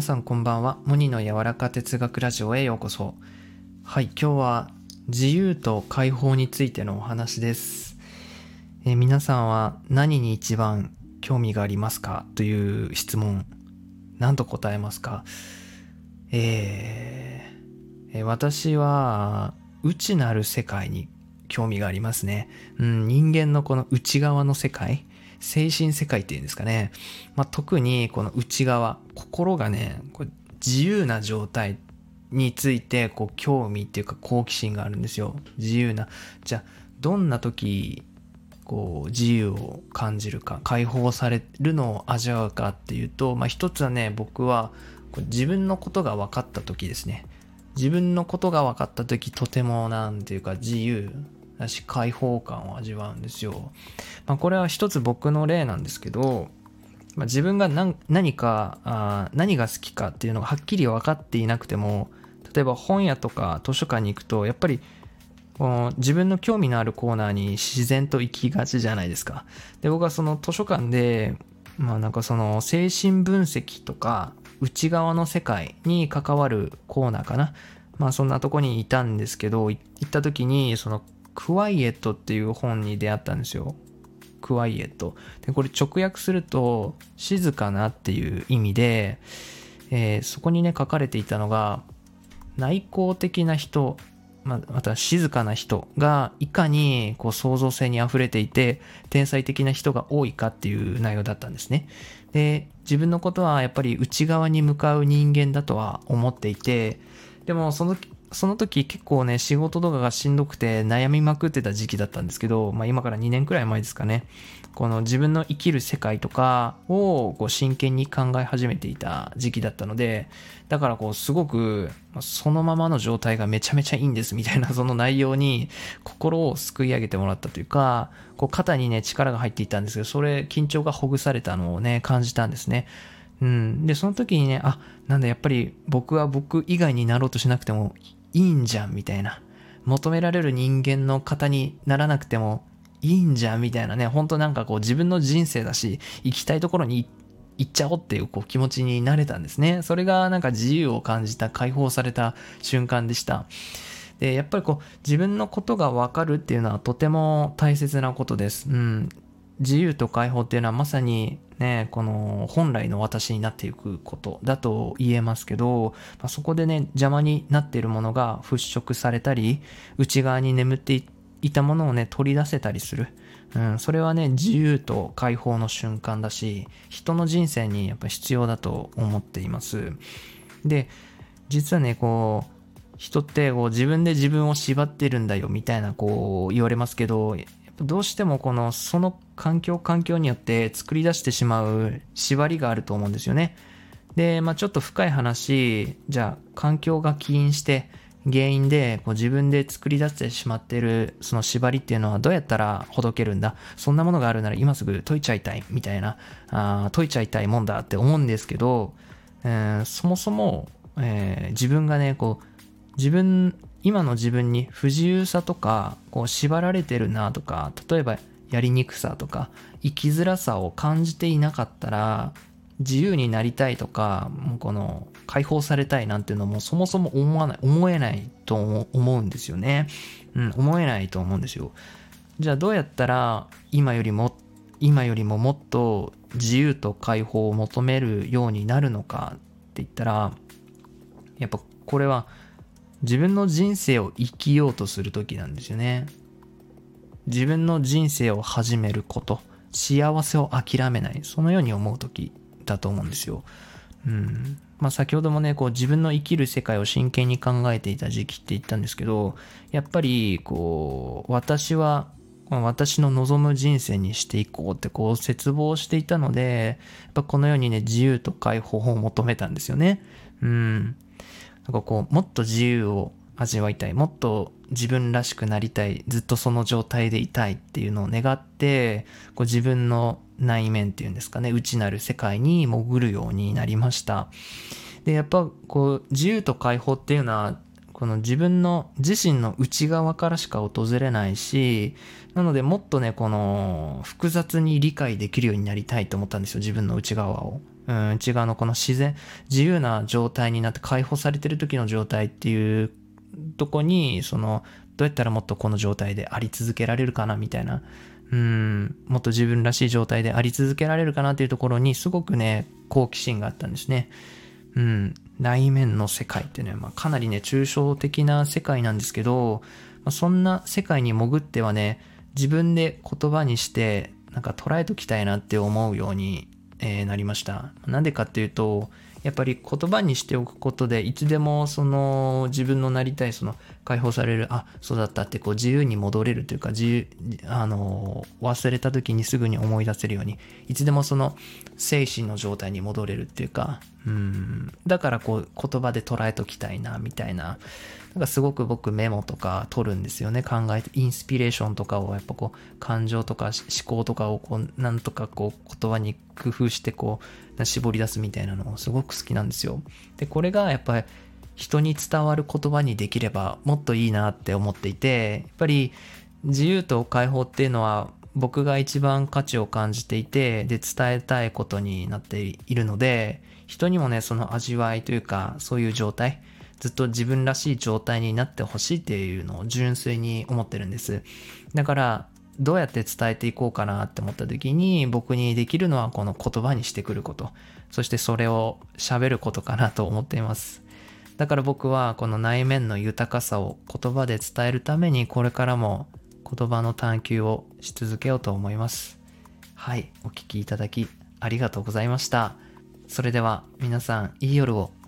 皆さんこんばんは。モニの柔らか哲学ラジオへようこそ。はい、今日は自由と解放についてのお話です。え皆さんは何に一番興味がありますか？という質問、何と答えますか？えーえ私は内なる世界に興味がありますね。うん、人間のこの内側の世界、精神世界っていうんですかね。まあ、特にこの内側、心がね、こう自由な状態についてこう興味っていうか好奇心があるんですよ。自由な。じゃあ、どんな時、こう自由を感じるか、解放されるのを味わうかっていうと、まあ、一つはね、僕はこ自分のことが分かった時ですね。自分のことが分かった時とてもなんていうか自由だし解放感を味わうんですよ。まあ、これは一つ僕の例なんですけど、まあ、自分が何かあ何が好きかっていうのがはっきり分かっていなくても例えば本屋とか図書館に行くとやっぱりこの自分の興味のあるコーナーに自然と行きがちじゃないですか。で僕はその図書館でまあなんかその精神分析とか内側の世界に関わるコーナーかな。まあそんなとこにいたんですけど、行った時にそのクワイエットっていう本に出会ったんですよ。クワイエット。で、これ直訳すると静かなっていう意味で、えーそこにね書かれていたのが内向的な人ままた静かな人がいかにこう創造性にあふれていて天才的な人が多いかっていう内容だったんですね。で自分のことはやっぱり内側に向かう人間だとは思っていてでもそのその時結構ね仕事とかがしんどくて悩みまくってた時期だったんですけど、まあ、今から2年くらい前ですかねこの自分の生きる世界とかをこう真剣に考え始めていた時期だったのでだからこうすごくそのままの状態がめちゃめちゃいいんですみたいなその内容に心をすくい上げてもらったというかこう肩にね力が入っていたんですけどそれ緊張がほぐされたのをね感じたんですね。うん、でその時にねあなんだやっぱり僕は僕以外になろうとしなくてもいいんじゃんみたいな。求められる人間の方にならなくてもいいんじゃんみたいなね。本当なんかこう自分の人生だし行きたいところに行っちゃおうっていうこう気持ちになれたんですね。それがなんか自由を感じた解放された瞬間でした。でやっぱりこう自分のことが分かるっていうのはとても大切なことです。うん。自由と解放っていうのはまさにね、この本来の私になっていくことだと言えますけど、まあ、そこでね、邪魔になっているものが払拭されたり、内側に眠っていたものをね、取り出せたりする。うん、それはね、自由と解放の瞬間だし、人の人生にやっぱ必要だと思っています。で、実はね、こう、人ってこう自分で自分を縛ってるんだよみたいなこう言われますけど、どうしてもこのその環境環境によって作り出してしまう縛りがあると思うんですよね。で、まあちょっと深い話、じゃあ環境が起因して原因でこう自分で作り出してしまってるその縛りっていうのはどうやったらほどけるんだ？そんなものがあるなら今すぐ解いちゃいたいみたいなあ解いちゃいたいもんだって思うんですけど、えーそもそも、えー自分がねこう自分今の自分に不自由さとかこう縛られてるなとか例えばやりにくさとか生きづらさを感じていなかったら自由になりたいとかもうこの解放されたいなんていうのもそもそも思わない思えないと思思うんですよね。うん思えないと思うんですよ。じゃあどうやったら今よりも今よりももっと自由と解放を求めるようになるのかって言ったらやっぱこれは自分の人生を生きようとする時なんですよね。自分の人生を始めること幸せを諦めないそのように思う時だと思うんですよ。うん。まあ先ほどもねこう自分の生きる世界を真剣に考えていた時期って言ったんですけどやっぱりこう私は私の望む人生にしていこうってこう絶望していたのでやっぱこのようにね自由と解放を求めたんですよね。うん。なんかこうもっと自由を味わいたいもっと自分らしくなりたいずっとその状態でいたいっていうのを願ってこう自分の内面っていうんですかね内なる世界に潜るようになりました。でやっぱこう自由と解放っていうのはこの自分の自身の内側からしか訪れないし、なのでもっとね、この複雑に理解できるようになりたいと思ったんですよ、自分の内側を。うん、内側のこの自然、自由な状態になって解放されてる時の状態っていうとこに、その、どうやったらもっとこの状態であり続けられるかなみたいな、うん、もっと自分らしい状態であり続けられるかなっていうところにすごくね、好奇心があったんですね。うん、内面の世界ってね、まあ、かなりね、抽象的な世界なんですけど、まあ、そんな世界に潜ってはね、自分で言葉にして、なんか捉えときたいなって思うように、えー、なりました。なんでかっていうと、やっぱり言葉にしておくことでいつでもその自分のなりたいその解放されるあそうだったってこう自由に戻れるというか自由あの忘れた時にすぐに思い出せるようにいつでもその精神の状態に戻れるっていうかうん。だからこう言葉で捉えときたいなみたいな。なんかすごく僕メモとか取るんですよね。考えてインスピレーションとかをやっぱこう感情とか思考とかをこうなんとかこう言葉に工夫してこう絞り出すみたいなのをすごく好きなんですよ。でこれがやっぱり人に伝わる言葉にできればもっといいなって思っていてやっぱり自由と解放っていうのは僕が一番価値を感じていてで伝えたいことになっているので人にもねその味わいというかそういう状態ずっと自分らしい状態になってほしいっていうのを純粋に思ってるんです。だから、どうやって伝えていこうかなって思った時に僕にできるのはこの言葉にしてくること。そしてそれを喋ることかなと思っています。だから僕はこの内面の豊かさを言葉で伝えるためにこれからも言葉の探求をし続けようと思います。はい、お聴きいただきありがとうございました。それでは皆さんいい夜を。